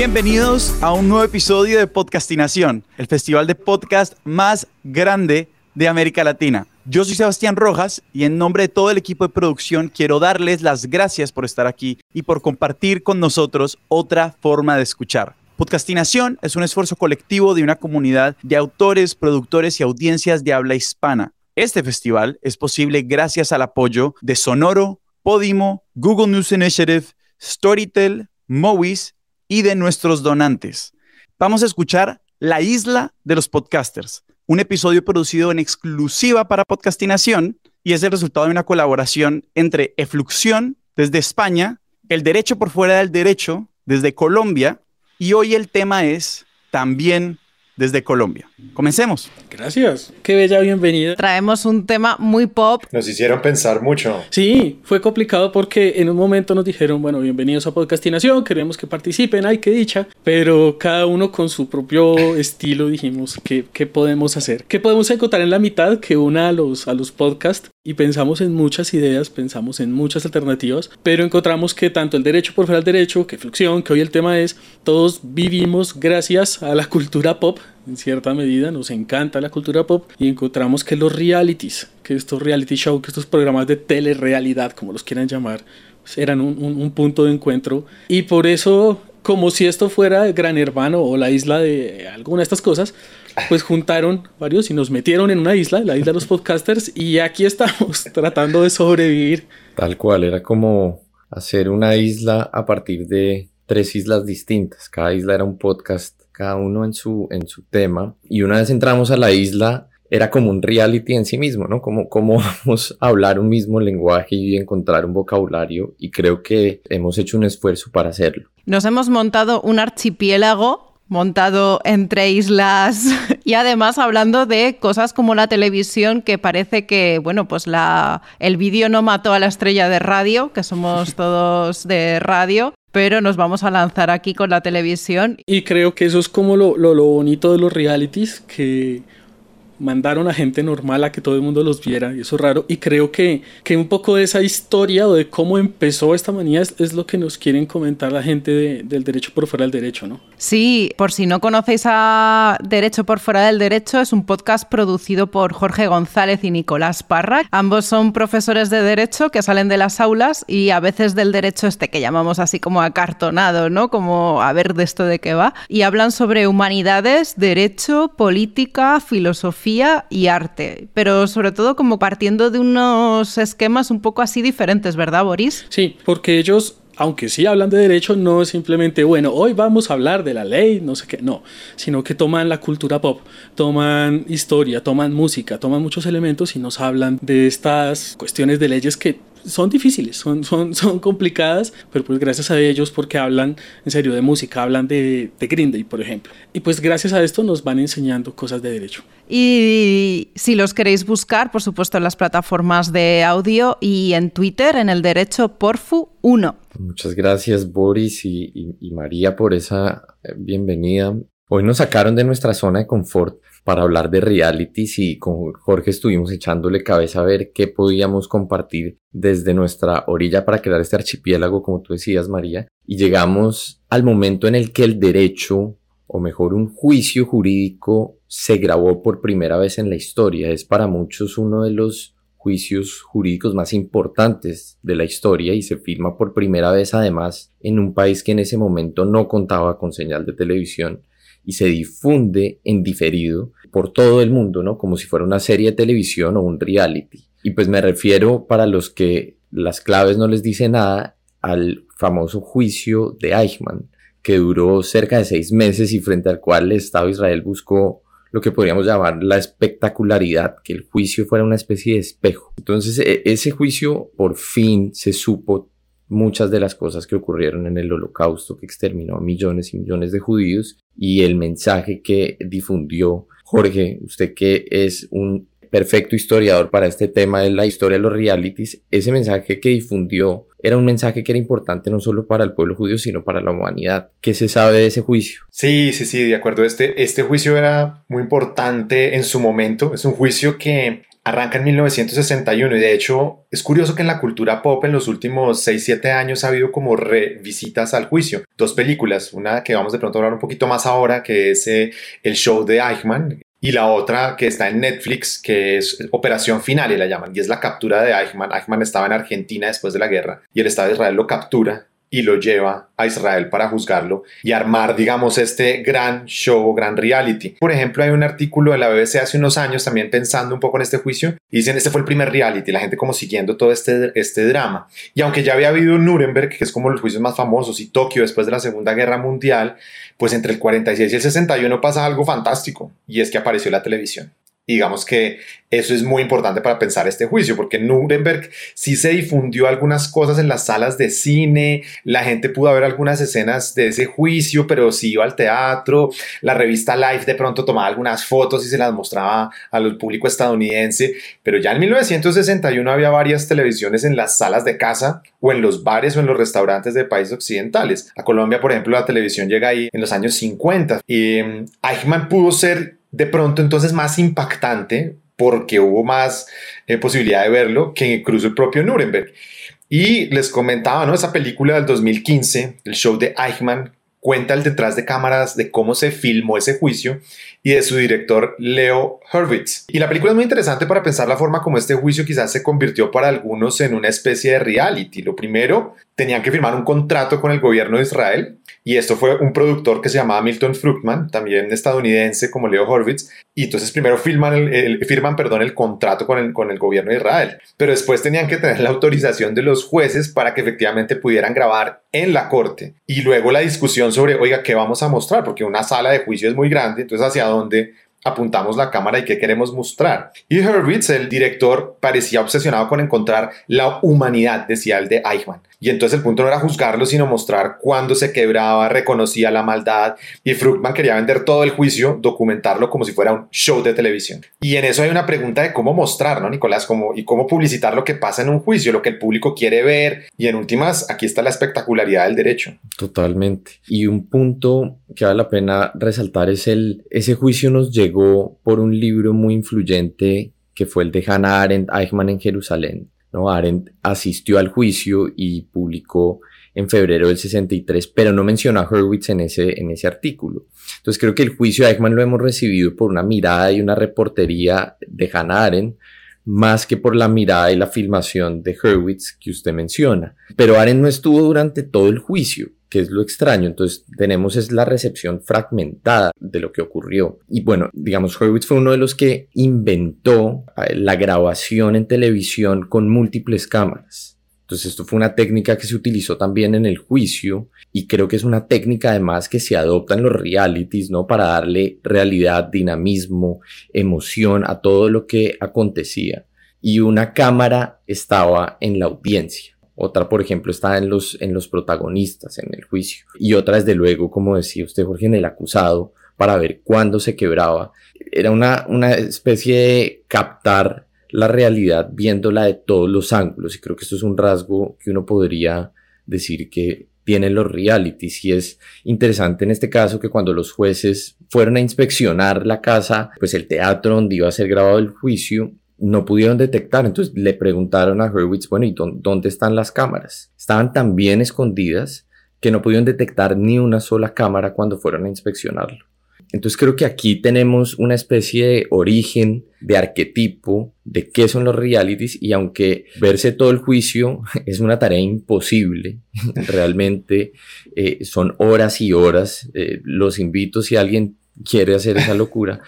Bienvenidos a un nuevo episodio de Podcastinación, el festival de podcast más grande de América Latina. Yo soy Sebastián Rojas y en nombre de todo el equipo de producción quiero darles las gracias por estar aquí y por compartir con nosotros otra forma de escuchar. Podcastinación es un esfuerzo colectivo de una comunidad de autores, productores y audiencias de habla hispana. Este festival es posible gracias al apoyo de Sonoro, Podimo, Google News Initiative, Storytel, Movies y de nuestros donantes. Vamos a escuchar La Isla de los Podcasters, un episodio producido en exclusiva para Podcastinación y es el resultado de una colaboración entre Efluxión desde España, El Derecho por Fuera del Derecho desde Colombia y hoy el tema es también desde Colombia. Comencemos. Gracias. Qué bella bienvenida. Traemos un tema muy pop. Nos hicieron pensar mucho. Sí, fue complicado porque en un momento nos dijeron, bueno, bienvenidos a Podcastinación, queremos que participen, ay, qué dicha. Pero cada uno con su propio estilo dijimos, ¿qué, ¿qué podemos hacer? ¿Qué podemos encontrar en la mitad que una a los, a los podcasts? Y pensamos en muchas ideas, pensamos en muchas alternativas, pero encontramos que tanto el derecho por fuera del derecho, que fluxión, que hoy el tema es, todos vivimos gracias a la cultura pop, en cierta medida, nos encanta la cultura pop y encontramos que los realities, que estos reality shows, que estos programas de telerrealidad, como los quieran llamar, pues eran un, un, un punto de encuentro. Y por eso como si esto fuera Gran Hermano o la isla de alguna de estas cosas, pues juntaron varios y nos metieron en una isla, la isla de los podcasters, y aquí estamos tratando de sobrevivir. Tal cual, era como hacer una isla a partir de tres islas distintas. Cada isla era un podcast, cada uno en su, en su tema. Y una vez entramos a la isla, era como un reality en sí mismo, ¿no? Como, como vamos a hablar un mismo lenguaje y encontrar un vocabulario. Y creo que hemos hecho un esfuerzo para hacerlo. Nos hemos montado un archipiélago montado entre islas. Y además hablando de cosas como la televisión que parece que bueno pues la el vídeo no mató a la estrella de radio que somos todos de radio pero nos vamos a lanzar aquí con la televisión. Y creo que eso es como lo, lo, lo bonito de los realities que mandaron a gente normal a que todo el mundo los viera, y eso es raro. Y creo que, que un poco de esa historia o de cómo empezó esta manía es, lo que nos quieren comentar la gente de, del derecho por fuera del derecho, ¿no? Sí, por si no conocéis a Derecho por fuera del derecho, es un podcast producido por Jorge González y Nicolás Parra. Ambos son profesores de derecho que salen de las aulas y a veces del derecho este que llamamos así como acartonado, ¿no? Como a ver de esto de qué va. Y hablan sobre humanidades, derecho, política, filosofía y arte, pero sobre todo como partiendo de unos esquemas un poco así diferentes, ¿verdad, Boris? Sí, porque ellos aunque sí hablan de derecho, no es simplemente, bueno, hoy vamos a hablar de la ley, no sé qué, no, sino que toman la cultura pop, toman historia, toman música, toman muchos elementos y nos hablan de estas cuestiones de leyes que son difíciles, son, son, son complicadas, pero pues gracias a ellos porque hablan en serio de música, hablan de, de Green Day, por ejemplo. Y pues gracias a esto nos van enseñando cosas de derecho. Y si los queréis buscar, por supuesto, en las plataformas de audio y en Twitter, en el derecho Porfu 1. Muchas gracias Boris y, y, y María por esa bienvenida. Hoy nos sacaron de nuestra zona de confort para hablar de realities y con Jorge estuvimos echándole cabeza a ver qué podíamos compartir desde nuestra orilla para crear este archipiélago, como tú decías, María. Y llegamos al momento en el que el derecho, o mejor un juicio jurídico, se grabó por primera vez en la historia. Es para muchos uno de los juicios jurídicos más importantes de la historia y se filma por primera vez además en un país que en ese momento no contaba con señal de televisión y se difunde en diferido por todo el mundo, ¿no? Como si fuera una serie de televisión o un reality. Y pues me refiero para los que las claves no les dice nada al famoso juicio de Eichmann, que duró cerca de seis meses y frente al cual el Estado de Israel buscó lo que podríamos llamar la espectacularidad, que el juicio fuera una especie de espejo. Entonces, e ese juicio por fin se supo muchas de las cosas que ocurrieron en el holocausto que exterminó a millones y millones de judíos y el mensaje que difundió Jorge, usted que es un perfecto historiador para este tema de la historia de los realities, ese mensaje que difundió era un mensaje que era importante no solo para el pueblo judío, sino para la humanidad. ¿Qué se sabe de ese juicio? Sí, sí, sí, de acuerdo. Este, este juicio era muy importante en su momento. Es un juicio que arranca en 1961 y de hecho es curioso que en la cultura pop en los últimos 6-7 años ha habido como revisitas al juicio. Dos películas, una que vamos de pronto a hablar un poquito más ahora, que es eh, el show de Eichmann, y la otra que está en Netflix, que es Operación Final, y la llaman, y es la captura de Eichmann. Eichmann estaba en Argentina después de la guerra y el Estado de Israel lo captura y lo lleva a Israel para juzgarlo y armar, digamos, este gran show, gran reality. Por ejemplo, hay un artículo de la BBC hace unos años también pensando un poco en este juicio y dicen, este fue el primer reality, la gente como siguiendo todo este, este drama. Y aunque ya había habido Nuremberg, que es como los juicios más famosos, y Tokio después de la Segunda Guerra Mundial, pues entre el 46 y el 61 pasa algo fantástico y es que apareció la televisión digamos que eso es muy importante para pensar este juicio, porque en Nuremberg sí se difundió algunas cosas en las salas de cine, la gente pudo ver algunas escenas de ese juicio, pero sí iba al teatro, la revista Life de pronto tomaba algunas fotos y se las mostraba al público estadounidense, pero ya en 1961 había varias televisiones en las salas de casa o en los bares o en los restaurantes de países occidentales. A Colombia, por ejemplo, la televisión llega ahí en los años 50 y mm, Eichmann pudo ser de pronto entonces más impactante porque hubo más eh, posibilidad de verlo que incluso el propio Nuremberg. Y les comentaba, ¿no? Esa película del 2015, el show de Eichmann, cuenta el detrás de cámaras de cómo se filmó ese juicio y de su director Leo Hurwitz. Y la película es muy interesante para pensar la forma como este juicio quizás se convirtió para algunos en una especie de reality. Lo primero, tenían que firmar un contrato con el gobierno de Israel y esto fue un productor que se llamaba Milton Fruchtman, también estadounidense como Leo Horvitz, y entonces primero firman el, firman, perdón, el contrato con el, con el gobierno de Israel, pero después tenían que tener la autorización de los jueces para que efectivamente pudieran grabar en la corte. Y luego la discusión sobre, oiga, ¿qué vamos a mostrar? Porque una sala de juicio es muy grande, entonces hacia dónde apuntamos la cámara y qué queremos mostrar. Y Hurwitz, el director, parecía obsesionado con encontrar la humanidad, decía el de Eichmann. Y entonces el punto no era juzgarlo, sino mostrar cuándo se quebraba, reconocía la maldad. Y Fruchtman quería vender todo el juicio, documentarlo como si fuera un show de televisión. Y en eso hay una pregunta de cómo mostrar, ¿no, Nicolás? Cómo, y cómo publicitar lo que pasa en un juicio, lo que el público quiere ver. Y en últimas, aquí está la espectacularidad del derecho. Totalmente. Y un punto que vale la pena resaltar es el, ese juicio nos por un libro muy influyente que fue el de Hannah Arendt, Eichmann en Jerusalén ¿no? Arendt asistió al juicio y publicó en febrero del 63, pero no menciona a Hurwitz en ese, en ese artículo. Entonces creo que el juicio de Eichmann lo hemos recibido por una mirada y una reportería de Hannah Arendt, más que por la mirada y la filmación de Hurwitz que usted menciona. Pero Arendt no estuvo durante todo el juicio que es lo extraño. Entonces tenemos es la recepción fragmentada de lo que ocurrió. Y bueno, digamos, Horowitz fue uno de los que inventó eh, la grabación en televisión con múltiples cámaras. Entonces esto fue una técnica que se utilizó también en el juicio y creo que es una técnica además que se adopta en los realities, ¿no? Para darle realidad, dinamismo, emoción a todo lo que acontecía. Y una cámara estaba en la audiencia. Otra, por ejemplo, está en los, en los protagonistas, en el juicio. Y otra, desde luego, como decía usted, Jorge, en el acusado, para ver cuándo se quebraba. Era una, una especie de captar la realidad viéndola de todos los ángulos. Y creo que esto es un rasgo que uno podría decir que tienen los realities. Y es interesante en este caso que cuando los jueces fueron a inspeccionar la casa, pues el teatro donde iba a ser grabado el juicio, no pudieron detectar. Entonces le preguntaron a Hurwitz, bueno, ¿y dónde están las cámaras? Estaban tan bien escondidas que no pudieron detectar ni una sola cámara cuando fueron a inspeccionarlo. Entonces creo que aquí tenemos una especie de origen, de arquetipo, de qué son los realities y aunque verse todo el juicio es una tarea imposible, realmente eh, son horas y horas, eh, los invito si alguien quiere hacer esa locura,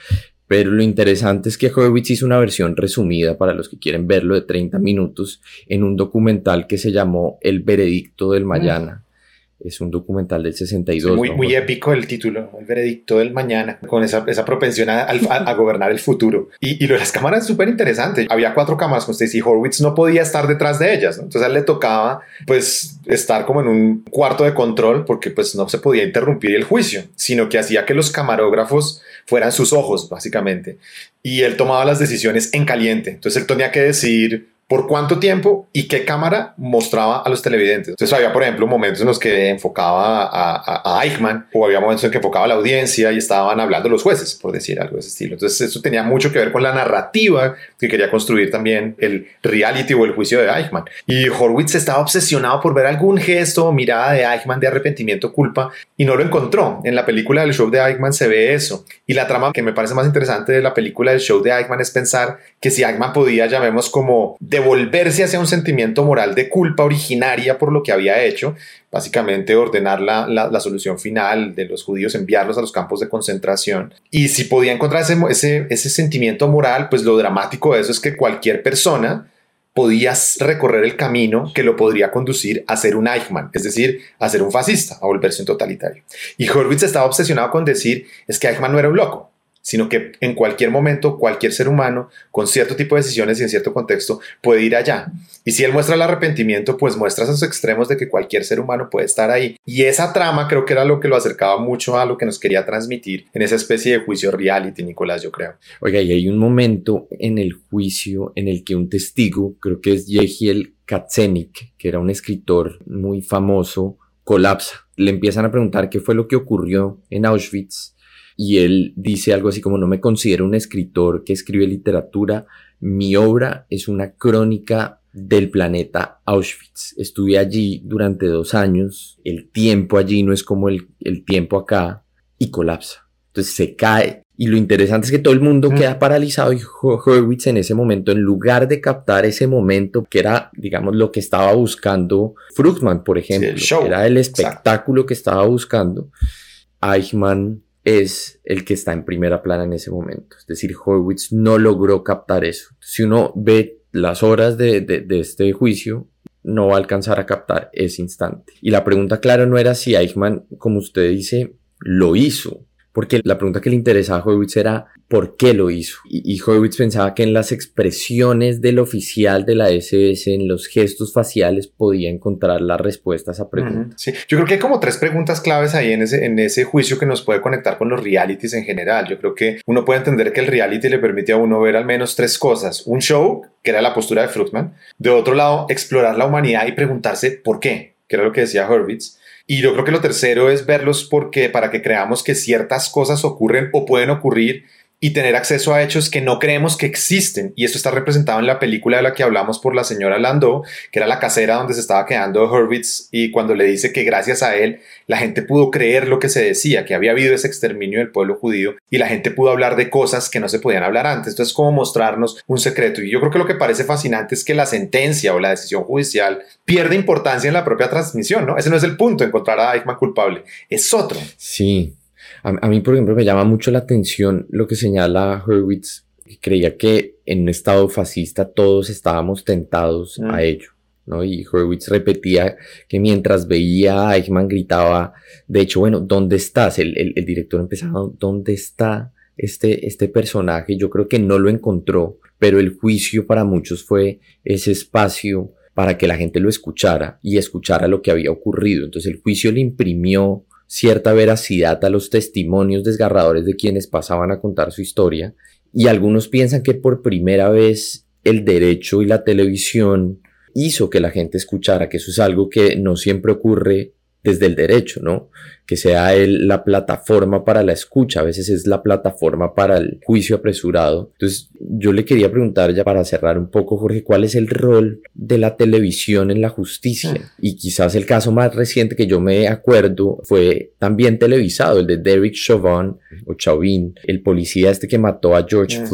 pero lo interesante es que Horowitz hizo una versión resumida para los que quieren verlo de 30 minutos en un documental que se llamó El veredicto del mañana. Es un documental del 62. muy, muy épico el título, El veredicto del mañana, con esa, esa propensión a, a, gobernar el futuro. Y, y, lo de las cámaras es súper interesante. Había cuatro cámaras con usted y Horowitz no podía estar detrás de ellas. Entonces a él le tocaba pues estar como en un cuarto de control porque pues no se podía interrumpir el juicio, sino que hacía que los camarógrafos fueran sus ojos, básicamente. Y él tomaba las decisiones en caliente. Entonces él tenía que decir por cuánto tiempo y qué cámara mostraba a los televidentes. Entonces había, por ejemplo, momentos en los que enfocaba a, a, Eichmann o había momentos en que enfocaba a la audiencia y estaban hablando los jueces, por decir algo de ese estilo. Entonces eso tenía mucho que ver con la narrativa que quería construir también el reality o el juicio de Eichmann. Y Horwitz estaba obsesionado por ver algún gesto o mirada de Eichmann de arrepentimiento, culpa y no lo encontró. En la película del show de Eichmann se ve eso. Y la trama que me parece más interesante de la película del show de Eichmann es pensar que si Eichmann podía, llamemos como devolverse hacia un sentimiento moral de culpa originaria por lo que había hecho, básicamente ordenar la, la, solución final de los judíos, enviarlos a los campos de concentración. Y si podía encontrar ese, ese, ese sentimiento moral, pues lo dramático de eso es que cualquier persona podía recorrer el camino que lo podría conducir a ser un Eichmann, es decir, a ser un fascista, a volverse un totalitario. Y Horwitz estaba obsesionado con decir es que Eichmann no era un loco, sino que en cualquier momento cualquier ser humano con cierto tipo de decisiones y en cierto contexto puede ir allá. Y si él muestra el arrepentimiento, pues muestra esos extremos de que cualquier ser humano puede estar ahí. Y esa trama creo que era lo que lo acercaba mucho a lo que nos quería transmitir en esa especie de juicio reality, Nicolás, yo creo. Oiga, y hay un momento en el juicio en el que un testigo, creo que es Yehiel Katzenik, que era un escritor muy famoso, colapsa. Le empiezan a preguntar qué fue lo que ocurrió en Auschwitz y él dice algo así como no me considero un escritor que escribe literatura, mi obra es una crónica del planeta Auschwitz. Estuve allí durante dos años, el tiempo allí no es como el, tiempo acá y colapsa. Entonces se cae. Y lo interesante es que todo el mundo queda paralizado y Hurwitz en ese momento, en lugar de captar ese momento que era, digamos, lo que estaba buscando Fruchtman, por ejemplo, era el espectáculo que estaba buscando, Eichmann es el que está en primera plana en ese momento. Es decir, Horwitz no logró captar eso. Si uno ve las horas de, este juicio, no va a alcanzar a captar ese instante. Y la pregunta, claro, no era si Eichmann, como usted dice, lo hizo, porque la pregunta que le interesaba a Horwitz era por qué lo hizo. Y, Horwitz pensaba que en las expresiones del oficial de la SS, en los gestos faciales, podía encontrar la respuesta a esa pregunta. Sí, yo creo que hay como tres preguntas claves ahí en ese, en ese juicio que nos puede conectar con los realities en general. Yo creo que uno puede entender que el reality le permite a uno ver al menos tres cosas. Un show, que era la postura de Fruitman. De otro lado, explorar la humanidad y preguntarse por qué, que era lo que decía Horwitz. Y yo creo que lo tercero es verlos porque para que creamos que ciertas cosas ocurren o pueden ocurrir y tener acceso a hechos que no creemos que existen. Y eso está representado en la película de la que hablamos por la señora Landau, que era la casera donde se estaba quedando Hurwitz y cuando le dice que gracias a él la gente pudo creer lo que se decía, que había habido ese exterminio del pueblo judío y la gente pudo hablar de cosas que no se podían hablar antes. Entonces, como mostrarnos un secreto. Y yo creo que lo que parece fascinante es que la sentencia o la decisión judicial pierde importancia en la propia transmisión, ¿no? Ese no es el punto, encontrar a Eichmann culpable, es otro. Sí, a, mí, por ejemplo, me llama mucho la atención lo que señala Hurwitz, que creía que en un estado fascista todos estábamos tentados a mm. ello. ¿no? Y Hurwitz repetía que mientras veía a Eichmann gritaba, de hecho, bueno, ¿dónde estás? El, el, director empezaba, ¿dónde está este, este personaje? Yo creo que no lo encontró, pero el juicio para muchos fue ese espacio para que la gente lo escuchara y escuchara lo que había ocurrido. Entonces el juicio le imprimió cierta veracidad a los testimonios desgarradores de quienes pasaban a contar su historia, y algunos piensan que por primera vez el derecho y la televisión hizo que la gente escuchara, que eso es algo que no siempre ocurre desde el derecho, ¿no? Que sea el, la plataforma para la escucha, a veces es la plataforma para el juicio apresurado. Entonces, yo le quería preguntar ya para cerrar un poco, Jorge, ¿cuál es el rol de la televisión en la justicia? Ah. Y quizás el caso más reciente que yo me acuerdo fue también televisado, el de Derek Chauvin, o Chauvin, el policía este que mató a George ah.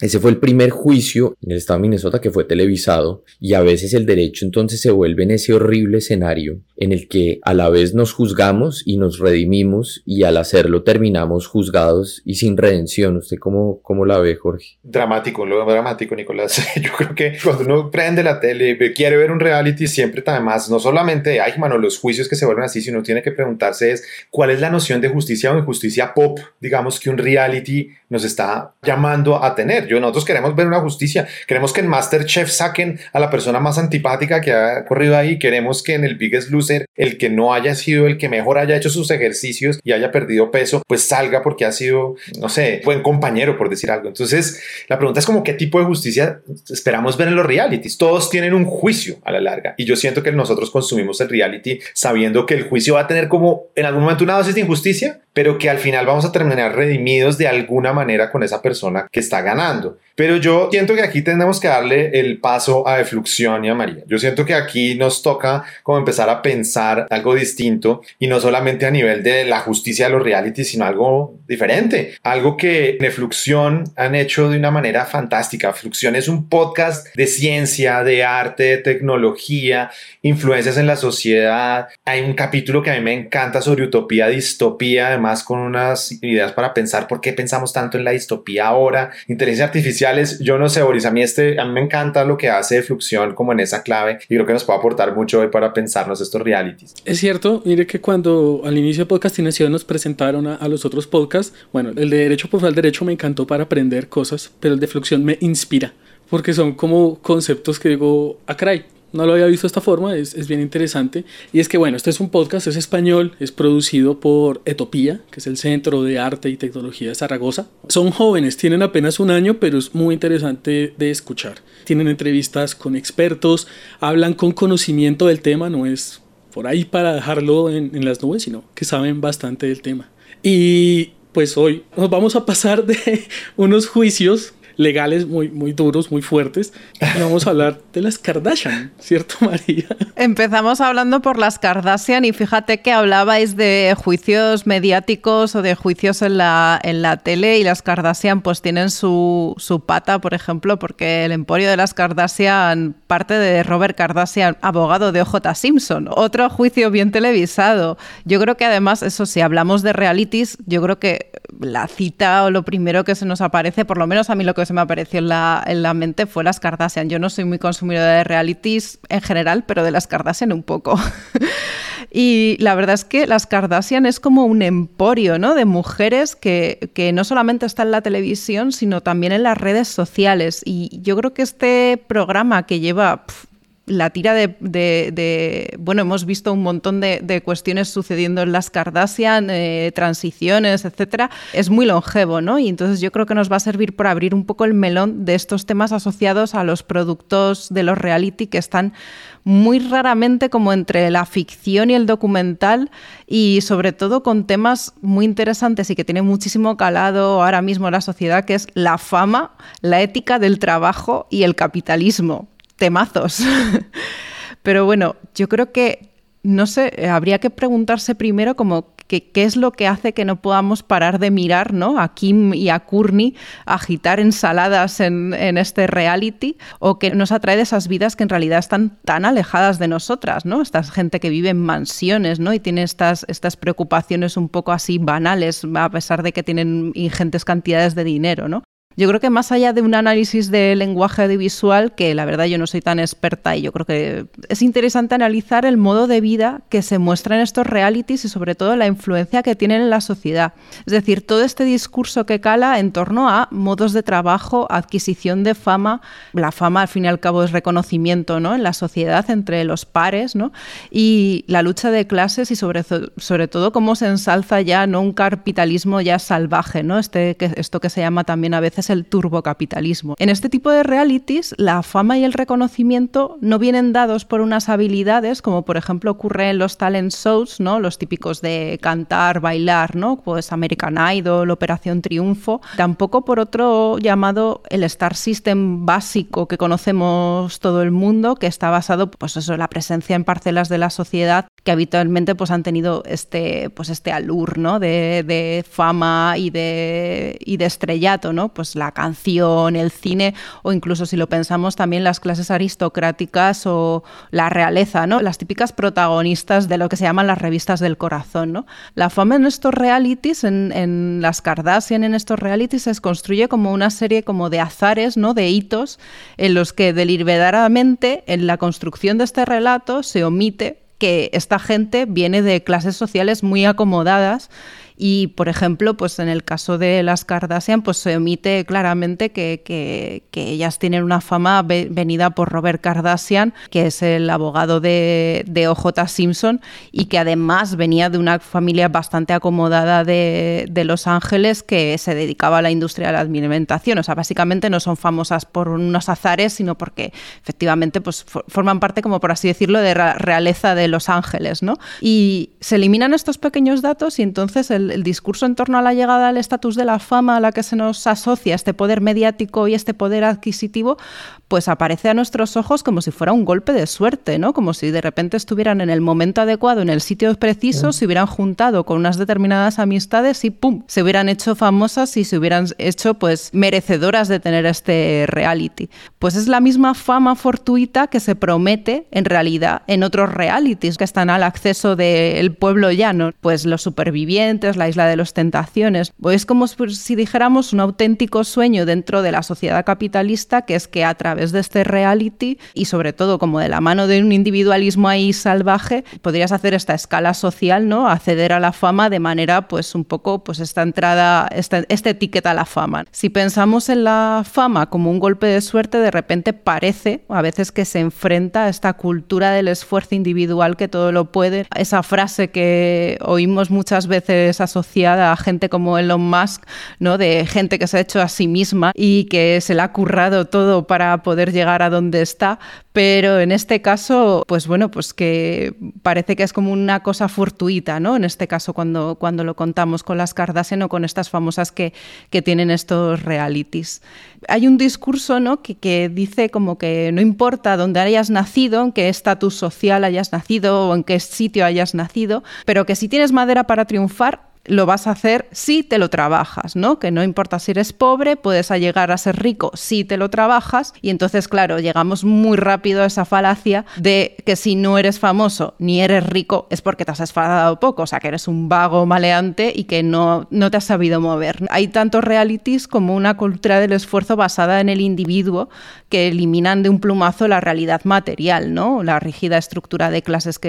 Ese fue el primer juicio en el estado de Minnesota que fue televisado y a veces el derecho entonces se vuelve en ese horrible escenario en el que a la vez nos juzgamos y nos redimimos y al hacerlo terminamos juzgados y sin redención. ¿Usted cómo, cómo la ve, Jorge? Dramático, lo dramático, Nicolás. Yo creo que cuando uno prende la tele y quiere ver un reality, siempre además, no solamente hay o los juicios que se vuelven así, sino tiene que preguntarse es cuál es la noción de justicia o injusticia pop, digamos que un reality nos está llamando a tener. Yo, nosotros queremos ver una justicia, queremos que en Masterchef saquen a la persona más antipática que ha corrido ahí, queremos que en el Biggest Loser el que no haya sido el que mejor haya hecho sus ejercicios y haya perdido peso, pues salga porque ha sido, no sé, buen compañero, por decir algo. Entonces, la pregunta es como qué tipo de justicia esperamos ver en los realities. Todos tienen un juicio a la larga y yo siento que nosotros consumimos el reality sabiendo que el juicio va a tener como en algún momento una dosis de injusticia, pero que al final vamos a terminar redimidos de alguna manera con esa persona que está ganando. Pero yo siento que aquí tenemos que darle el paso a Efluxión y a María. Yo siento que aquí nos toca como empezar a pensar algo distinto y no solamente a nivel de la justicia de los realities, sino algo diferente. Algo que en Efluxión han hecho de una manera fantástica. Efluxión es un podcast de ciencia, de arte, de tecnología, influencias en la sociedad. Hay un capítulo que a mí me encanta sobre utopía, distopía, además con unas ideas para pensar por qué pensamos tanto en la distopía ahora. Inteligencia artificial yo no sé, Boris, a mí, este, a mí me encanta lo que hace Fluxión como en esa clave y creo que nos puede aportar mucho hoy para pensarnos estos realities. Es cierto, mire que cuando al inicio de Podcastinación nos presentaron a, los otros podcasts, bueno, el de Derecho por el Derecho me encantó para aprender cosas, pero el de Fluxión me inspira porque son como conceptos que digo, ah, caray, no lo había visto de esta forma, es, es, bien interesante. Y es que, bueno, este es un podcast, es español, es producido por Etopía, que es el Centro de Arte y Tecnología de Zaragoza. Son jóvenes, tienen apenas un año, pero es muy interesante de escuchar. Tienen entrevistas con expertos, hablan con conocimiento del tema, no es por ahí para dejarlo en, en las nubes, sino que saben bastante del tema. Y pues hoy nos vamos a pasar de unos juicios legales muy, muy duros, muy fuertes. Vamos a hablar de las Kardashian, ¿cierto, María? Empezamos hablando por las Kardashian y fíjate que hablabais de juicios mediáticos o de juicios en la, en la tele y las Kardashian pues tienen su, su pata, por ejemplo, porque el emporio de las Kardashian parte de Robert Kardashian, abogado de OJ Simpson. Otro juicio bien televisado. Yo creo que además, eso si hablamos de realities, yo creo que la cita o lo primero que se nos aparece, por lo menos a mí lo que se me apareció en la, en la mente fue las Kardashian. Yo no soy muy consumidora de realities en general, pero de las Kardashian un poco. y la verdad es que las Kardashian es como un emporio ¿no? de mujeres que, que no solamente está en la televisión, sino también en las redes sociales. Y yo creo que este programa que lleva la tira de, bueno, hemos visto un montón de, cuestiones sucediendo en las Kardashian, eh, transiciones, etcétera, es muy longevo, ¿no? Y entonces yo creo que nos va a servir para abrir un poco el melón de estos temas asociados a los productos de los reality que están muy raramente como entre la ficción y el documental y sobre todo con temas muy interesantes y que tienen muchísimo calado ahora mismo en la sociedad, que es la fama, la ética del trabajo y el capitalismo temazos. Pero bueno, yo creo que, no sé, habría que preguntarse primero como qué es lo que hace que no podamos parar de mirar ¿no? a Kim y a Courtney agitar ensaladas en, en, este reality o que nos atrae de esas vidas que en realidad están tan alejadas de nosotras, ¿no? Esta gente que vive en mansiones ¿no? y tiene estas, estas preocupaciones un poco así banales a pesar de que tienen ingentes cantidades de dinero, ¿no? Yo creo que más allá de un análisis de lenguaje audiovisual, que la verdad yo no soy tan experta y yo creo que es interesante analizar el modo de vida que se muestra en estos realities y sobre todo la influencia que tienen en la sociedad. Es decir, todo este discurso que cala en torno a modos de trabajo, adquisición de fama. La fama al fin y al cabo es reconocimiento ¿no? en la sociedad entre los pares ¿no? y la lucha de clases y sobre, sobre todo cómo se ensalza ya no un capitalismo ya salvaje, ¿no? este, que, esto que se llama también a veces el turbocapitalismo. En este tipo de realities, la fama y el reconocimiento no vienen dados por unas habilidades, como por ejemplo ocurre en los talent shows, ¿no? Los típicos de cantar, bailar, ¿no? Pues American Idol, Operación Triunfo. Tampoco por otro llamado el Star System básico que conocemos todo el mundo, que está basado, pues eso, en la presencia en parcelas de la sociedad que habitualmente pues han tenido este, pues este alur, ¿no? De, de fama y de, y de estrellato, ¿no? Pues la canción, el cine o incluso si lo pensamos también las clases aristocráticas o la realeza, ¿no? Las típicas protagonistas de lo que se llaman las revistas del corazón, ¿no? La fama en estos realities, en, en las Kardashian, en estos realities, se construye como una serie como de azares, ¿no? De hitos en los que deliberadamente en la construcción de este relato se omite que esta gente viene de clases sociales muy acomodadas Y, por ejemplo, pues en el caso de las Kardashian, pues se omite claramente que, que, ellas tienen una fama venida por Robert Kardashian, que es el abogado de, de OJ Simpson, y que además venía de una familia bastante acomodada de, de Los Ángeles que se dedicaba a la industria de la alimentación. O sea, básicamente no son famosas por unos azares, sino porque efectivamente pues, forman parte, como por así decirlo, de realeza de Los Ángeles. ¿no? Y se eliminan estos pequeños datos y entonces el, el discurso en torno a la llegada al estatus de la fama a la que se nos asocia este poder mediático y este poder adquisitivo, pues aparece a nuestros ojos como si fuera un golpe de suerte, ¿no? Como si de repente estuvieran en el momento adecuado, en el sitio preciso, se hubieran juntado con unas determinadas amistades y ¡pum! se hubieran hecho famosas y se hubieran hecho pues merecedoras de tener este reality. Pues es la misma fama fortuita que se promete en realidad en otros realities que están al acceso del pueblo llano, pues los supervivientes, la isla de los tentaciones. Es como si dijéramos un auténtico sueño dentro de la sociedad capitalista que es que a través de este reality y sobre todo como de la mano de un individualismo ahí salvaje, podrías hacer esta escala social, ¿no? Acceder a la fama de manera pues un poco pues esta entrada, esta, esta etiqueta a la fama. Si pensamos en la fama como un golpe de suerte, de repente parece a veces que se enfrenta a esta cultura del esfuerzo individual que todo lo puede. Esa frase que oímos muchas veces asociada a gente como Elon Musk, ¿no? De gente que se ha hecho a sí misma y que se le ha currado todo para poder llegar a donde está, pero en este caso, pues bueno, pues que parece que es como una cosa fortuita, ¿no? En este caso, cuando, cuando lo contamos con las Kardashian o con estas famosas que, que tienen estos realities. Hay un discurso, ¿no? Que, que dice como que no importa dónde hayas nacido, en qué estatus social hayas nacido o en qué sitio hayas nacido, pero que si tienes madera para triunfar, lo vas a hacer si te lo trabajas, ¿no? Que no importa si eres pobre, puedes llegar a ser rico si te lo trabajas. Y entonces, claro, llegamos muy rápido a esa falacia de que si no eres famoso ni eres rico es porque te has esfadado poco, o sea, que eres un vago maleante y que no, no te has sabido mover. Hay tantos realities como una cultura del esfuerzo basada en el individuo que eliminan de un plumazo la realidad material, ¿no? La rígida estructura de clases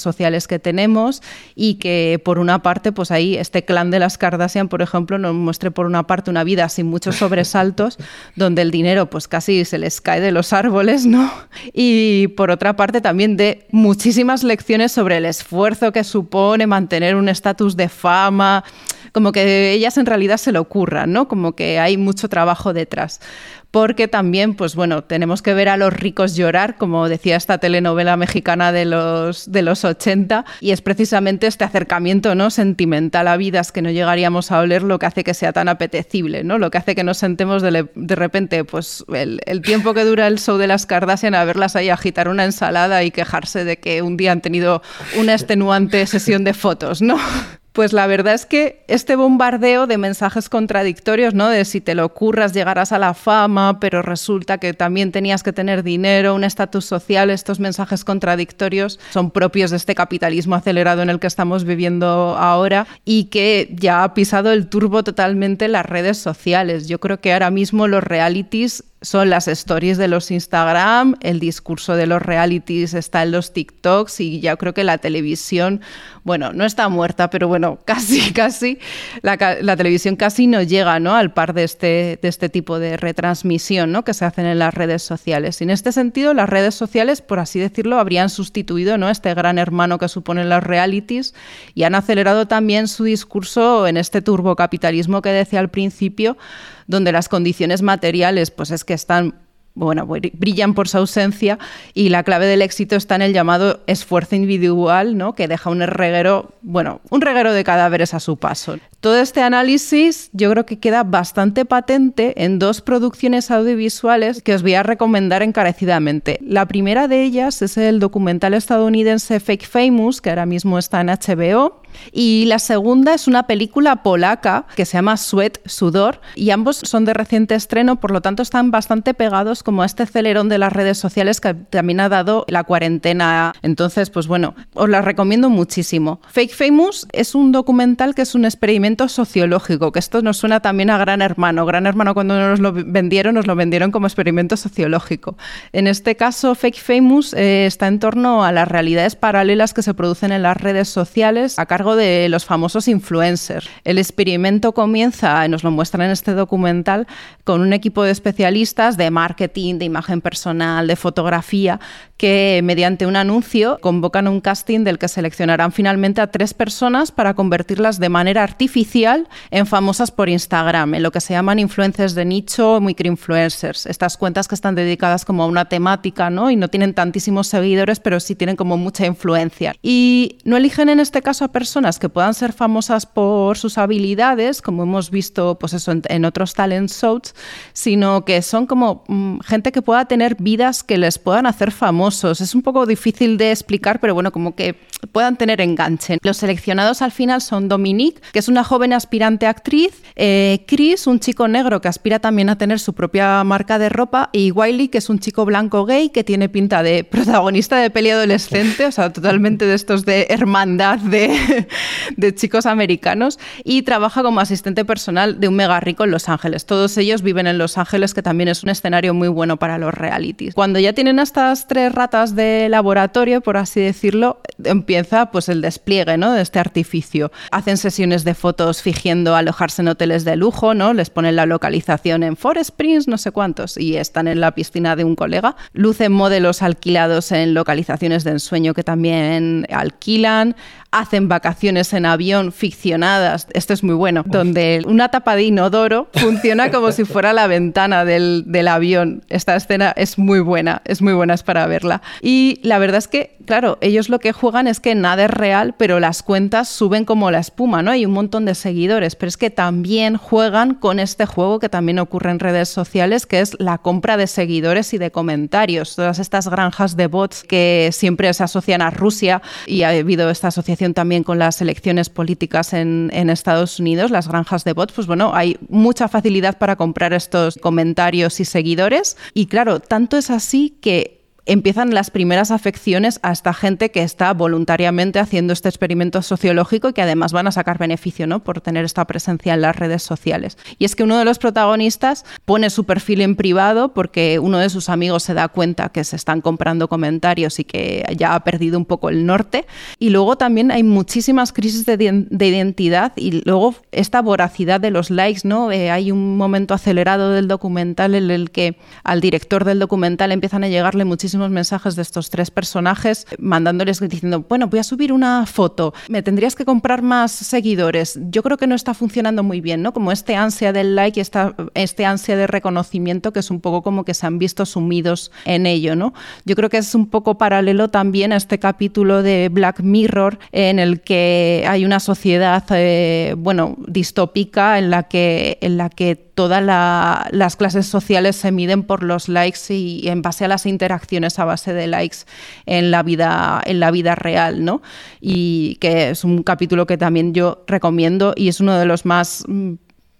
sociales que tenemos y que por una parte, pues ahí este clan de las Kardashian, por ejemplo, nos muestre por una parte una vida sin muchos sobresaltos, donde el dinero pues casi se les cae de los árboles, ¿no? Y por otra parte también de muchísimas lecciones sobre el esfuerzo que supone mantener un estatus de fama, como que ellas en realidad se lo ocurran, ¿no? Como que hay mucho trabajo detrás porque también, pues bueno, tenemos que ver a los ricos llorar, como decía esta telenovela mexicana de los, de los 80, y es precisamente este acercamiento ¿no? sentimental a vidas que no llegaríamos a oler lo que hace que sea tan apetecible, ¿no? lo que hace que nos sentemos de, de repente, pues el, el, tiempo que dura el show de las Kardashian a verlas ahí agitar una ensalada y quejarse de que un día han tenido una extenuante sesión de fotos, ¿no? Pues la verdad es que este bombardeo de mensajes contradictorios, ¿no? De si te lo ocurras llegarás a la fama, pero resulta que también tenías que tener dinero, un estatus social, estos mensajes contradictorios son propios de este capitalismo acelerado en el que estamos viviendo ahora y que ya ha pisado el turbo totalmente las redes sociales. Yo creo que ahora mismo los realities son las stories de los Instagram, el discurso de los realities está en los TikToks y ya creo que la televisión, bueno, no está muerta, pero bueno, casi, casi, la, televisión casi no llega ¿no? al par de este, de este tipo de retransmisión ¿no? que se hacen en las redes sociales. Y en este sentido, las redes sociales, por así decirlo, habrían sustituido ¿no? este gran hermano que suponen los realities y han acelerado también su discurso en este turbocapitalismo que decía al principio, donde las condiciones materiales pues es que están bueno, brillan por su ausencia y la clave del éxito está en el llamado esfuerzo individual, ¿no? que deja un reguero, bueno, un reguero de cadáveres a su paso. Todo este análisis yo creo que queda bastante patente en dos producciones audiovisuales que os voy a recomendar encarecidamente. La primera de ellas es el documental estadounidense Fake Famous, que ahora mismo está en HBO, y la segunda es una película polaca que se llama Sweat, Sudor, y ambos son de reciente estreno, por lo tanto están bastante pegados como a este celerón de las redes sociales que también ha dado la cuarentena. Entonces, pues bueno, os la recomiendo muchísimo. Fake Famous es un documental que es un experimento sociológico, que esto nos suena también a Gran Hermano. Gran Hermano cuando nos lo vendieron, nos lo vendieron como experimento sociológico. En este caso, Fake Famous eh, está en torno a las realidades paralelas que se producen en las redes sociales a cargo de los famosos influencers. El experimento comienza, nos lo muestran en este documental, con un equipo de especialistas de marketing, de imagen personal, de fotografía, que mediante un anuncio convocan un casting del que seleccionarán finalmente a tres personas para convertirlas de manera artificial en famosas por Instagram, en lo que se llaman influencers de nicho, microinfluencers. Estas cuentas que están dedicadas como a una temática, ¿no? Y no tienen tantísimos seguidores, pero sí tienen como mucha influencia. Y no eligen en este caso a personas que puedan ser famosas por sus habilidades, como hemos visto pues eso, en, otros talent shows, sino que son como mm, gente que pueda tener vidas que les puedan hacer famosos. Es un poco difícil de explicar, pero bueno, como que puedan tener enganche. Los seleccionados al final son Dominique, que es una joven aspirante actriz, eh, Chris, un chico negro que aspira también a tener su propia marca de ropa, y Wiley, que es un chico blanco gay que tiene pinta de protagonista de peli adolescente, o sea, totalmente de estos de hermandad de, de chicos americanos, y trabaja como asistente personal de un mega rico en Los Ángeles. Todos ellos viven en Los Ángeles, que también es un escenario muy bueno para los realities. Cuando ya tienen estas tres ratas de laboratorio, por así decirlo, empieza pues el despliegue ¿no? de este artificio. Hacen sesiones de fotos fingiendo alojarse en hoteles de lujo, ¿no? Les ponen la localización en Forest Springs, no sé cuántos, y están en la piscina de un colega. Lucen modelos alquilados en localizaciones de ensueño que también alquilan hacen vacaciones en avión ficcionadas, esto es muy bueno, donde una tapa de inodoro funciona como si fuera la ventana del, del, avión. Esta escena es muy buena, es muy buena, es para Y la verdad es que, claro, ellos lo que juegan es que nada es real, pero las cuentas suben como la espuma, ¿no? Hay un montón de seguidores, pero es que también juegan con este juego que también ocurre en redes sociales, que es la compra de seguidores y de comentarios. Todas estas granjas de bots que siempre se asocian a Rusia y ha habido esta asociación también con las elecciones políticas en, en, Estados Unidos, las granjas de bots, pues bueno, hay mucha facilidad para comprar estos comentarios y seguidores. Y claro, tanto es así que empiezan las primeras afecciones a esta gente que está voluntariamente haciendo este experimento sociológico y que además van a sacar beneficio ¿no? por tener esta presencia en las redes sociales. Y es que uno de los protagonistas pone su perfil en privado porque uno de sus amigos se da cuenta que se están comprando comentarios y que ya ha perdido un poco el norte. Y luego también hay muchísimas crisis de, de identidad y luego esta voracidad de los likes. ¿no? Eh, hay un momento acelerado del documental en el que al director del documental empiezan a llegarle muchísimas mensajes de estos tres personajes mandándoles diciendo, bueno, voy a subir una foto, me tendrías que comprar más seguidores. Yo creo que no está funcionando muy bien, ¿no? Como este ansia del like y esta, este ansia de reconocimiento que es un poco como que se han visto sumidos en ello, ¿no? Yo creo que es un poco paralelo también a este capítulo de Black Mirror en el que hay una sociedad, eh, bueno, distópica en la que, en la que todas las clases sociales se miden por los likes y, en base a las interacciones a base de likes en la vida, en la vida real, ¿no? Y que es un capítulo que también yo recomiendo y es uno de los más mm,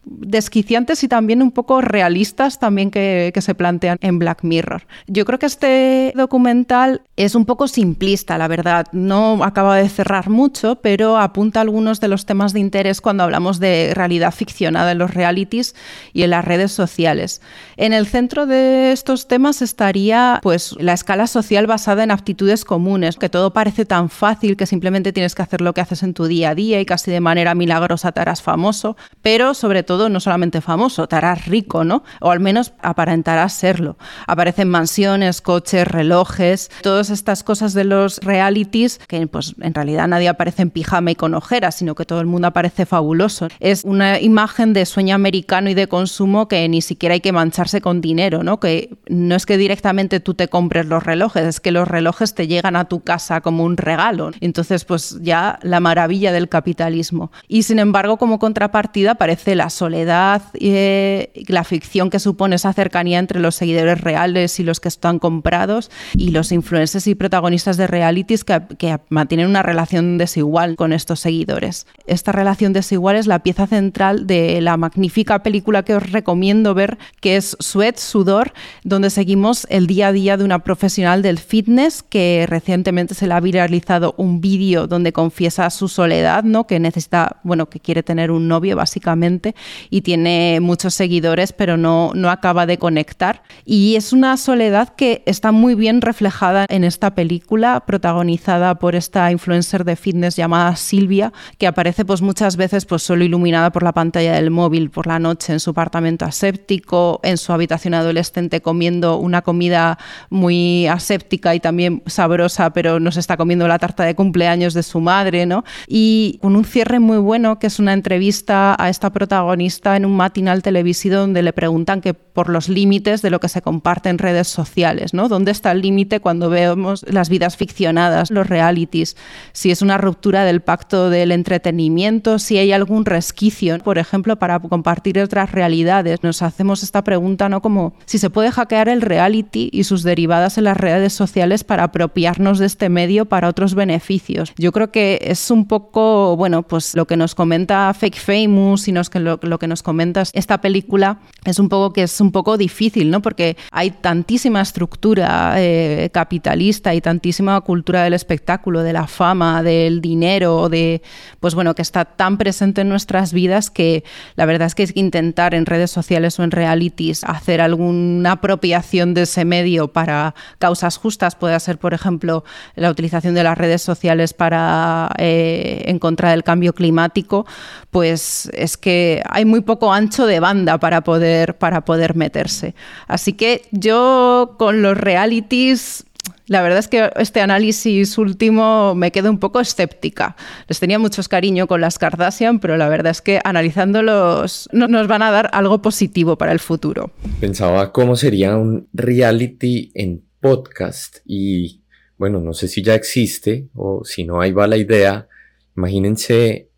desquiciantes y también un poco realistas también que, se plantean en Black Mirror. Yo creo que este documental es un poco simplista, la verdad. No acaba de cerrar mucho, pero apunta algunos de los temas de interés cuando hablamos de realidad ficcionada en los realities y en las redes sociales. En el centro de estos temas estaría pues la escala social basada en aptitudes comunes, que todo parece tan fácil que simplemente tienes que hacer lo que haces en tu día a día y casi de manera milagrosa te harás famoso, pero sobre todo no solamente famoso, te harás rico, ¿no? O al menos aparentarás serlo. Aparecen mansiones, coches, relojes, todas estas cosas de los realities que pues en realidad nadie aparece en pijama y con ojeras, sino que todo el mundo aparece fabuloso. Es una imagen de sueño americano y de consumo que ni siquiera hay que mancharse con dinero, ¿no? Que no es que directamente tú te compres los relojes, es que los relojes te llegan a tu casa como un regalo. Entonces, pues ya la maravilla del capitalismo. Y sin embargo, como contrapartida aparece la soledad y la ficción que supone esa cercanía entre los seguidores reales y los que están comprados y los influencers y protagonistas de realities que, que mantienen una relación desigual con estos seguidores. Esta relación desigual es la pieza central de la magnífica película que os recomiendo ver, que es Sweat, Sudor, donde seguimos el día a día de una profesional del fitness que recientemente se le ha viralizado un vídeo donde confiesa su soledad, ¿no? que necesita, bueno, que quiere tener un novio básicamente y tiene muchos seguidores, pero no, no acaba de conectar. Y es una soledad que está muy bien reflejada en esta película, protagonizada por esta influencer de fitness llamada Silvia, que aparece pues muchas veces pues solo iluminada por la pantalla del móvil por la noche en su apartamento aséptico, en su habitación adolescente comiendo una comida muy aséptica y también sabrosa, pero no se está comiendo la tarta de cumpleaños de su madre, ¿no? Y con un cierre muy bueno, que es una entrevista a esta protagonista en un matinal televisivo donde le preguntan que por los límites de lo que se comparte en redes sociales, ¿no? ¿Dónde está el límite cuando vemos las vidas ficcionadas, los realities? Si es una ruptura del pacto del entretenimiento, si hay algún resquicio, por ejemplo, para compartir otras realidades. Nos hacemos esta pregunta, ¿no? Como si se puede hackear el reality y sus derivadas en las redes sociales para apropiarnos de este medio para otros beneficios. Yo creo que es un poco, bueno, pues lo que nos comenta Fake Famous y lo, que nos comenta esta película es un poco que es un poco difícil, ¿no? Porque hay tantísima estructura eh, capitalista y tantísima cultura del espectáculo, de la fama, del dinero, de, pues bueno, que está tan presente en nuestras vidas que la verdad es que es intentar en redes sociales o en realities hacer alguna apropiación de ese medio para causas justas, puede ser, por ejemplo, la utilización de las redes sociales para eh, en contra del cambio climático, pues es que hay muy poco ancho de banda para poder, para poder meterse. Así que yo con los realities la verdad es que este análisis último me queda un poco escéptica. Les tenía mucho cariño con las Kardashian, pero la verdad es que analizándolos no nos van a dar algo positivo para el futuro. Pensaba cómo sería un reality en podcast y bueno, no sé si ya existe o si no, ahí va la idea. Imagínense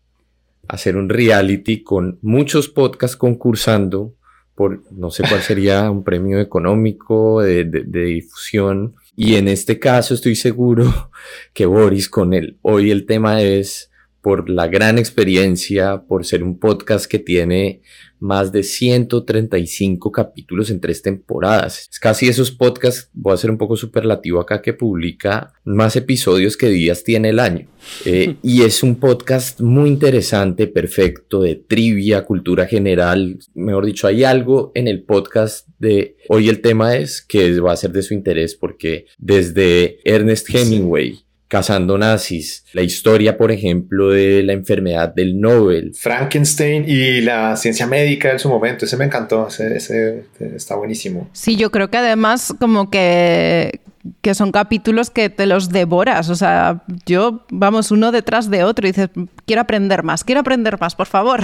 hacer un reality con muchos podcasts concursando por, no sé cuál sería, un premio económico de, de difusión. Y en este caso estoy seguro que Boris con él, hoy el tema es por la gran experiencia, por ser un podcast que tiene más de 135 capítulos en tres temporadas. Es casi esos podcasts, voy a ser un poco superlativo acá, que publica más episodios que días tiene el año. Eh, y es un podcast muy interesante, perfecto, de trivia, cultura general. Mejor dicho, hay algo en el podcast de hoy el tema es que va a ser de su interés porque desde Ernest Hemingway, cazando nazis, la historia, por ejemplo, de la enfermedad del Nobel. Frankenstein y la ciencia médica en su momento, ese me encantó, ese, está buenísimo. Sí, yo creo que además como que que son capítulos que te los devoras. O sea, yo, vamos, uno detrás de otro y dices, quiero aprender más, quiero aprender más, por favor.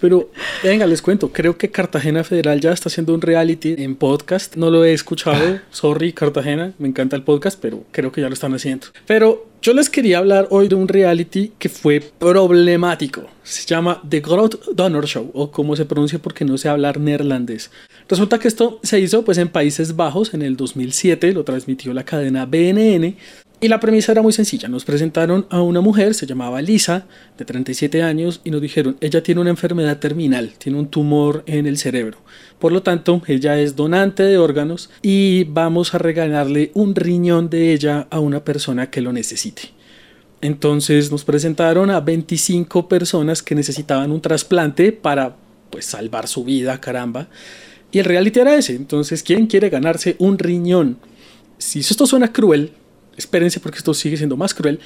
pero, venga, les cuento, creo que Cartagena Federal ya está haciendo un reality en podcast. No lo he escuchado, sorry, Cartagena, me encanta el podcast, pero creo que ya lo están haciendo. Pero yo les quería hablar hoy de un reality que fue problemático. Se llama The Groot Donor Show, o como se pronuncia porque no sé hablar neerlandés. Resulta que esto se hizo pues en Países Bajos en el 2007, lo transmitió la cadena BNN y la premisa era muy sencilla. Nos presentaron a una mujer, se llamaba Lisa, de 37 años, y nos dijeron, ella tiene una enfermedad terminal, tiene un tumor en el cerebro. Por lo tanto, ella es donante de órganos y vamos a regalarle un riñón de ella a una persona que lo necesite. Entonces nos presentaron a 25 personas que necesitaban un trasplante para pues salvar su vida, caramba. Y el reality era ese. Entonces, ¿quién quiere ganarse un riñón? Si esto suena cruel, espérense porque esto sigue siendo más cruel,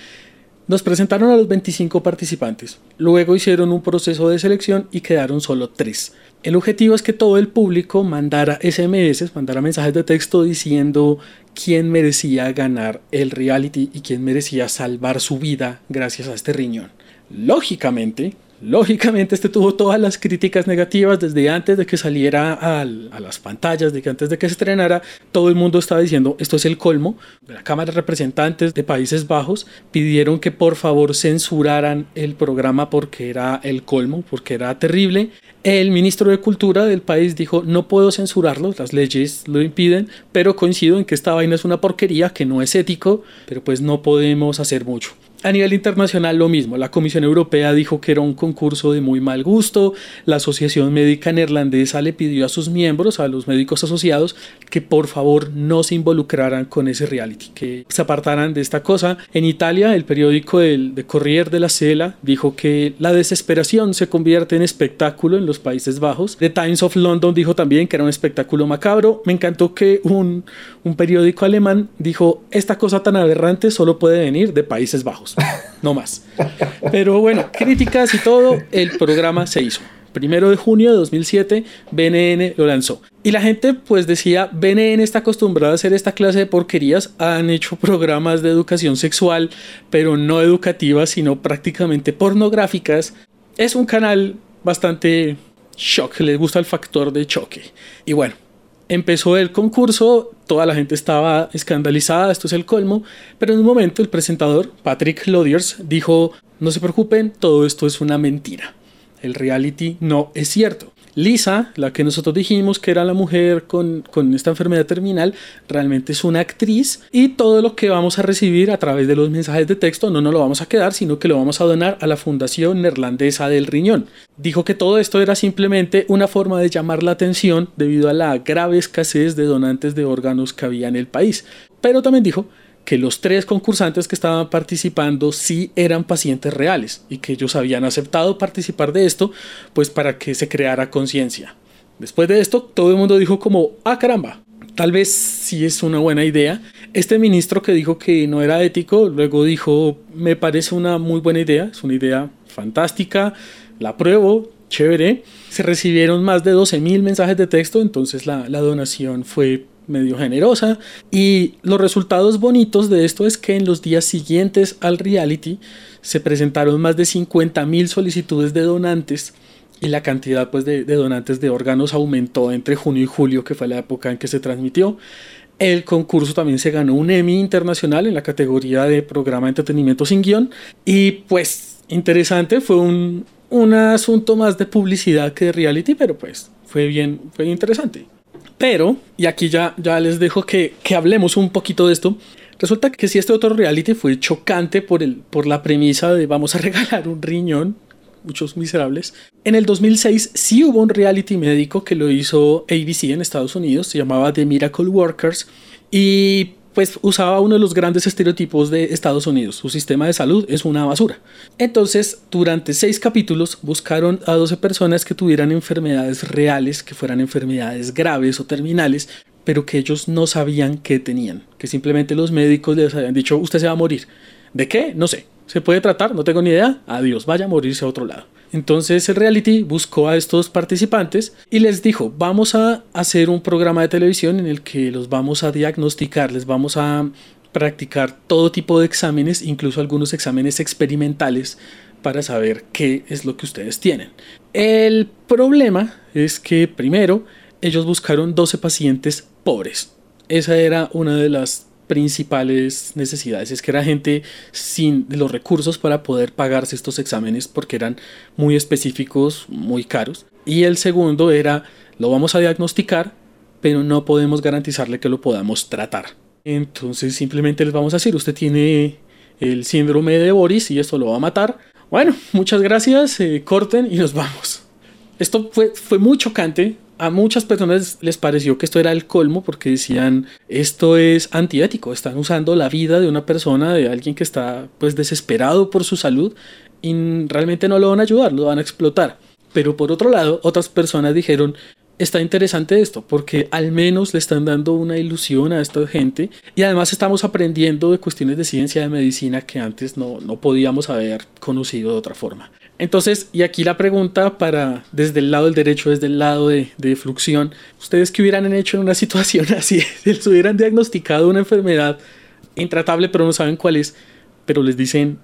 nos presentaron a los 25 participantes, luego hicieron un proceso de selección y quedaron solo 3. El objetivo es que todo el público mandara SMS, mandara mensajes de texto diciendo quién merecía ganar el reality y quién merecía salvar su vida gracias a este riñón. Lógicamente, Lógicamente este tuvo todas las críticas negativas desde antes de que saliera a las pantallas, de que antes de que se estrenara, todo el mundo estaba diciendo esto es el colmo. La Cámara de Representantes de Países Bajos pidieron que por favor censuraran el programa porque era el colmo, porque era terrible. El ministro de Cultura del país dijo, no puedo censurarlo, las leyes lo impiden, pero coincido en que esta vaina es una porquería, que no es ético, pero pues no podemos hacer mucho. A nivel internacional lo mismo, la Comisión Europea dijo que era un concurso de muy mal gusto, la Asociación Médica Neerlandesa le pidió a sus miembros, a los médicos asociados, que por favor no se involucraran con ese reality, que se apartaran de esta cosa. En Italia, el periódico del, de Corriere de la Sela dijo que la desesperación se convierte en espectáculo en los Países Bajos. The Times of London dijo también que era un espectáculo macabro. Me encantó que un, un periódico alemán dijo, esta cosa tan aberrante solo puede venir de Países Bajos no más. Pero bueno, críticas y todo, el programa se hizo. Primero de junio de 2007, BNN lo lanzó. Y la gente pues decía, BNN está acostumbrada a hacer esta clase de porquerías, han hecho programas de educación sexual, pero no educativas, sino prácticamente pornográficas. Es un canal bastante shock, les gusta el factor de choque. Y bueno, empezó el concurso, toda la gente estaba escandalizada, esto es el colmo, pero en un momento el presentador, Patrick Lodiers, dijo, no se preocupen, todo esto es una mentira. El reality no es cierto. Lisa, la que nosotros dijimos que era la mujer con, esta enfermedad terminal, realmente es una actriz y todo lo que vamos a recibir a través de los mensajes de texto no nos lo vamos a quedar, sino que lo vamos a donar a la Fundación Neerlandesa del Riñón. Dijo que todo esto era simplemente una forma de llamar la atención debido a la grave escasez de donantes de órganos que había en el país. Pero también dijo que los tres concursantes que estaban participando sí eran pacientes reales y que ellos habían aceptado participar de esto, pues para que se creara conciencia. Después de esto, todo el mundo dijo como, ah caramba, tal vez sí es una buena idea. Este ministro que dijo que no era ético, luego dijo, me parece una muy buena idea, es una idea fantástica, la apruebo, chévere. Se recibieron más de 12.000 mensajes de texto, entonces la, la donación fue medio generosa. Y los resultados bonitos de esto es que en los días siguientes al reality se presentaron más de 50 mil solicitudes de donantes y la cantidad pues, de, donantes de órganos aumentó entre junio y julio, que fue la época en que se transmitió. El concurso también se ganó un Emmy internacional en la categoría de programa de entretenimiento sin guion. Y pues interesante, fue un, un asunto más de publicidad que de reality, pero pues fue bien, fue interesante. Pero, y aquí ya, ya les dejo que, que hablemos un poquito de esto. Resulta que si este otro reality fue chocante por, el, por la premisa de vamos a regalar un riñón, muchos miserables. En el 2006 sí hubo un reality médico que lo hizo ABC en Estados Unidos, se llamaba The Miracle Workers y pues usaba uno de los grandes estereotipos de Estados Unidos. Su sistema de salud es una basura. Entonces, durante seis capítulos buscaron a 12 personas que tuvieran enfermedades reales, que fueran enfermedades graves o terminales, pero que ellos no sabían qué tenían. Que simplemente los médicos les habían dicho, usted se va a morir. ¿De qué? No sé. ¿Se puede tratar? No tengo ni idea. Adiós, vaya a morirse a otro lado. Entonces el reality buscó a estos participantes y les dijo, vamos a hacer un programa de televisión en el que los vamos a diagnosticar, les vamos a practicar todo tipo de exámenes, incluso algunos exámenes experimentales para saber qué es lo que ustedes tienen. El problema es que primero ellos buscaron 12 pacientes pobres. Esa era una de las principales necesidades es que era gente sin los recursos para poder pagarse estos exámenes porque eran muy específicos, muy caros. Y el segundo era, lo vamos a diagnosticar, pero no podemos garantizarle que lo podamos tratar. Entonces simplemente les vamos a decir, usted tiene el síndrome de Boris y esto lo va a matar. Bueno, muchas gracias, eh, corten y nos vamos. Esto fue, fue muy chocante a muchas personas les pareció que esto era el colmo porque decían esto es antiético, están usando la vida de una persona, de alguien que está pues desesperado por su salud y realmente no lo van a ayudar, lo van a explotar. Pero por otro lado, otras personas dijeron, está interesante esto porque al menos le están dando una ilusión a esta gente y además estamos aprendiendo de cuestiones de ciencia de medicina que antes no, no podíamos haber conocido de otra forma. Entonces, y aquí la pregunta para desde el lado del derecho, desde el lado de, de fluxión, ¿ustedes qué hubieran hecho en una situación así? Si les hubieran diagnosticado una enfermedad intratable pero no saben cuál es, pero les dicen,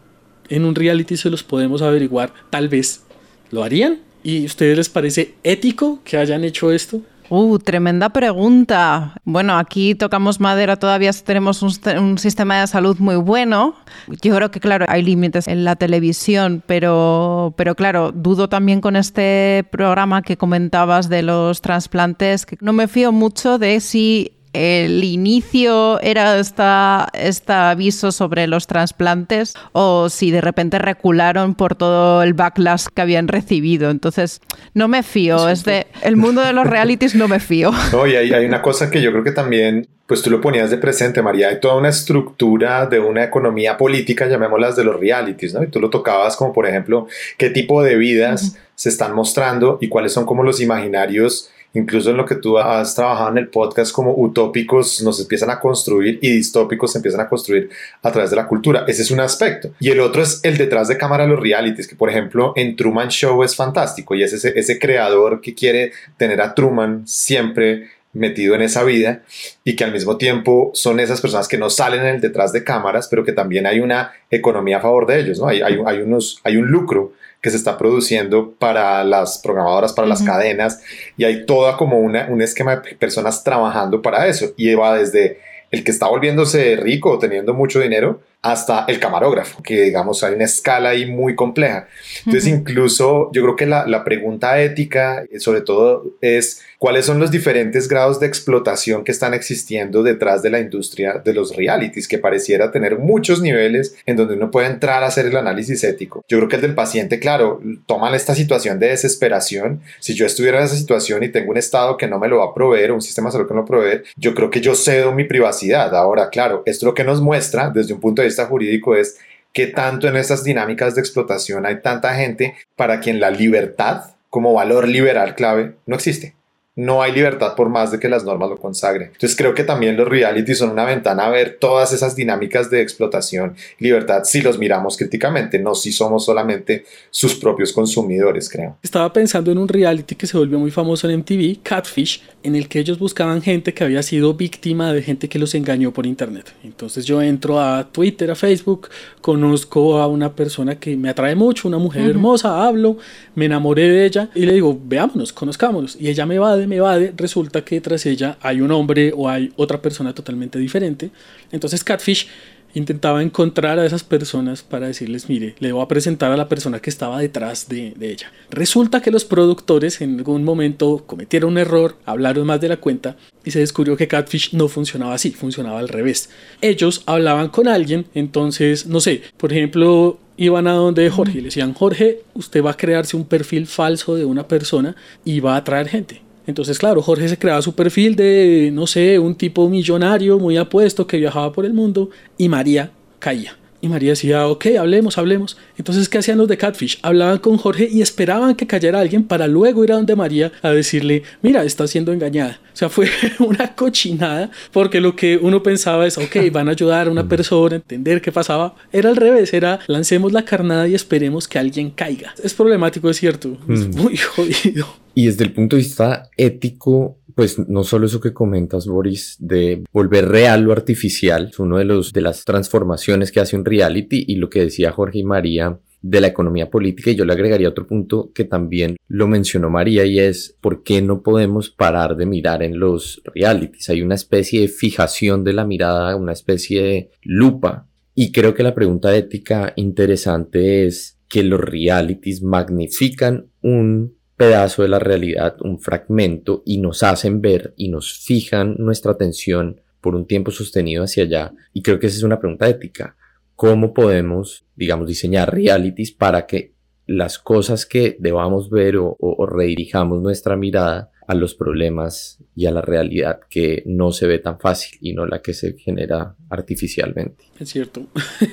en un reality se los podemos averiguar, tal vez, ¿lo harían? ¿Y ustedes les parece ético que hayan hecho esto? Uh, tremenda pregunta. Bueno, aquí tocamos madera, todavía tenemos un, sistema de salud muy bueno. Yo creo que, claro, hay límites en la televisión, pero, pero claro, dudo también con este programa que comentabas de los trasplantes, que no me fío mucho de si el inicio era esta, este aviso sobre los trasplantes o si de repente recularon por todo el backlash que habían recibido. Entonces, no me fío. Es de, el mundo de los realities no me fío. No, y hay, hay una cosa que yo creo que también pues tú lo ponías de presente, María, hay toda una estructura de una economía política, llamémoslas de los realities, ¿no? Y tú lo tocabas como, por ejemplo, qué tipo de vidas se están mostrando y cuáles son como los imaginarios incluso en lo que tú has trabajado en el podcast como utópicos nos empiezan a construir y distópicos se empiezan a construir a través de la cultura. Ese es un aspecto. Y el otro es el detrás de cámara de los realities, que por ejemplo en Truman Show es fantástico y es ese, ese creador que quiere tener a Truman siempre metido en esa vida y que al mismo tiempo son esas personas que no salen en el detrás de cámaras, pero que también hay una economía a favor de ellos, ¿no? Hay, hay, unos, hay un lucro que se está produciendo para las programadoras, para las cadenas, y hay toda como una, un esquema de personas trabajando para eso. Y va desde el que está volviéndose rico o teniendo mucho dinero hasta el camarógrafo, que digamos hay una escala ahí muy compleja. Entonces, incluso yo creo que la, la pregunta ética, sobre todo, es cuáles son los diferentes grados de explotación que están existiendo detrás de la industria de los realities, que pareciera tener muchos niveles en donde uno puede entrar a hacer el análisis ético. Yo creo que el del paciente, claro, toman esta situación de desesperación. Si yo estuviera en esa situación y tengo un estado que no me lo va a proveer, un sistema de salud que no lo proveer, yo creo que yo cedo mi privacidad. Ahora, claro, esto lo que nos muestra desde un punto de jurídico es que tanto en estas dinámicas de explotación hay tanta gente para quien la libertad como valor liberal clave no existe no hay libertad por más de que las normas lo consagren. Entonces creo que también los reality son una ventana a ver todas esas dinámicas de explotación, libertad, si los miramos críticamente, no si somos solamente sus propios consumidores, creo. Estaba pensando en un reality que se volvió muy famoso en MTV, Catfish, en el que ellos buscaban gente que había sido víctima de gente que los engañó por internet. Entonces yo entro a Twitter, a Facebook, conozco a una persona que me atrae mucho, una mujer hermosa, hablo, me enamoré de ella y le digo, veámonos, conozcámonos. Y ella me va me evade, resulta que tras ella hay un hombre o hay otra persona totalmente diferente. Entonces Catfish intentaba encontrar a esas personas para decirles, mire, le voy a presentar a la persona que estaba detrás de, de, ella. Resulta que los productores en algún momento cometieron un error, hablaron más de la cuenta y se descubrió que Catfish no funcionaba así, funcionaba al revés. Ellos hablaban con alguien, entonces, no sé, por ejemplo, iban a donde Jorge y le decían, Jorge, usted va a crearse un perfil falso de una persona y va a atraer gente. Entonces, claro, Jorge se creaba su perfil de, no sé, un tipo millonario, muy apuesto, que viajaba por el mundo, y María caía. Y María decía, ok, hablemos, hablemos. Entonces, ¿qué hacían los de Catfish? Hablaban con Jorge y esperaban que cayera alguien para luego ir a donde María a decirle, mira, está siendo engañada. O sea, fue una cochinada porque lo que uno pensaba es, ok, van a ayudar a una persona a entender qué pasaba. Era al revés, era lancemos la carnada y esperemos que alguien caiga. Es problemático, es cierto. Es mm. muy jodido. Y desde el punto de vista ético, pues no solo eso que comentas, Boris, de volver real lo artificial, es uno de los de las transformaciones que hace un reality y lo que decía Jorge y María de la economía política y yo le agregaría otro punto que también lo mencionó María y es por qué no podemos parar de mirar en los realities. Hay una especie de fijación de la mirada, una especie de lupa y creo que la pregunta ética interesante es que los realities magnifican un pedazo de la realidad, un fragmento, y nos hacen ver y nos fijan nuestra atención por un tiempo sostenido hacia allá. Y creo que esa es una pregunta ética. ¿Cómo podemos, digamos, diseñar realities para que las cosas que debamos ver o, redirijamos nuestra mirada a los problemas y a la realidad que no se ve tan fácil y no la que se genera artificialmente. Es cierto.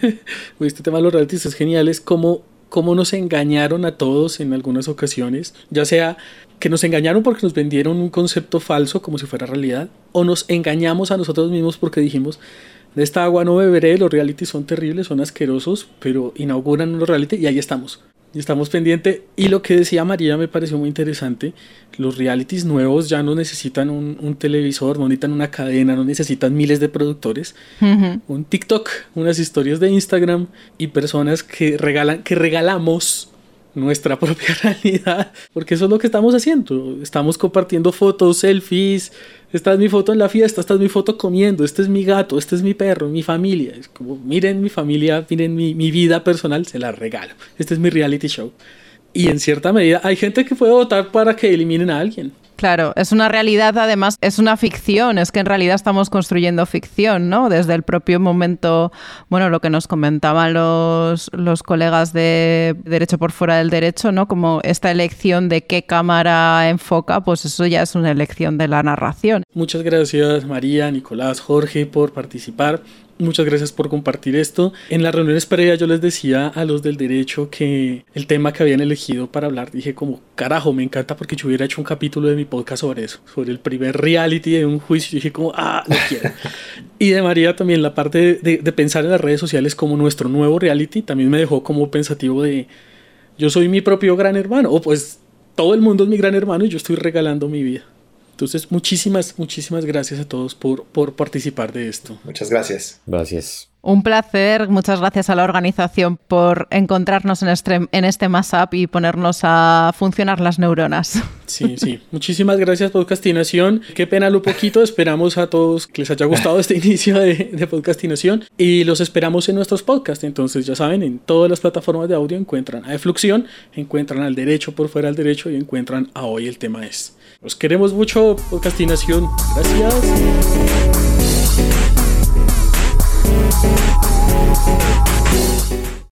este tema de los realities es genial, es como cómo nos engañaron a todos en algunas ocasiones, ya sea que nos engañaron porque nos vendieron un concepto falso como si fuera realidad, o nos engañamos a nosotros mismos porque dijimos, de esta agua no beberé, los realities son terribles, son asquerosos, pero inauguran un reality y ahí estamos. Y estamos pendientes. Y lo que decía María me pareció muy interesante. Los realities nuevos ya no necesitan un, televisor, no necesitan una cadena, no necesitan miles de productores. Un TikTok, unas historias de Instagram y personas que regalan, que regalamos nuestra propia realidad. Porque eso es lo que estamos haciendo. Estamos compartiendo fotos, selfies, esta es mi foto en la fiesta, esta es mi foto comiendo, este es mi gato, este es mi perro, mi familia. Es como, miren mi familia, miren mi, mi vida personal, se la regalo. Este es mi reality show. Y en cierta medida hay gente que puede votar para que eliminen a alguien. Claro, es una realidad, además, es una ficción, es que en realidad estamos construyendo ficción, ¿no? Desde el propio momento, bueno, lo que nos comentaban los, los colegas de Derecho por fuera del derecho, ¿no? Como esta elección de qué cámara enfoca, pues eso ya es una elección de la narración. Muchas gracias María, Nicolás, Jorge por participar. Muchas gracias por compartir esto. En las reuniones previas yo les decía a los del derecho que el tema que habían elegido para hablar, dije como, carajo, me encanta porque yo hubiera hecho un capítulo de mi podcast sobre eso, sobre el primer reality de un juicio. dije como, ah, lo quiero. y de María también la parte de, de pensar en las redes sociales como nuestro nuevo reality también me dejó como pensativo de, yo soy mi propio gran hermano, o pues todo el mundo es mi gran hermano y yo estoy regalando mi vida. Entonces, muchísimas, muchísimas gracias a todos por, por participar de esto. Muchas gracias. Gracias. Un placer, muchas gracias a la organización por encontrarnos en este, en este Mashup y ponernos a funcionar las neuronas. Sí, sí. Muchísimas gracias, Podcastinación. Qué pena lo poquito. Esperamos a todos que les haya gustado este inicio de, de Podcastinación y los esperamos en nuestros podcasts. Entonces, ya saben, en todas las plataformas de audio encuentran a Defluxión, encuentran al derecho por fuera del derecho y encuentran a hoy el tema es. Los queremos mucho, Podcastinación. Gracias.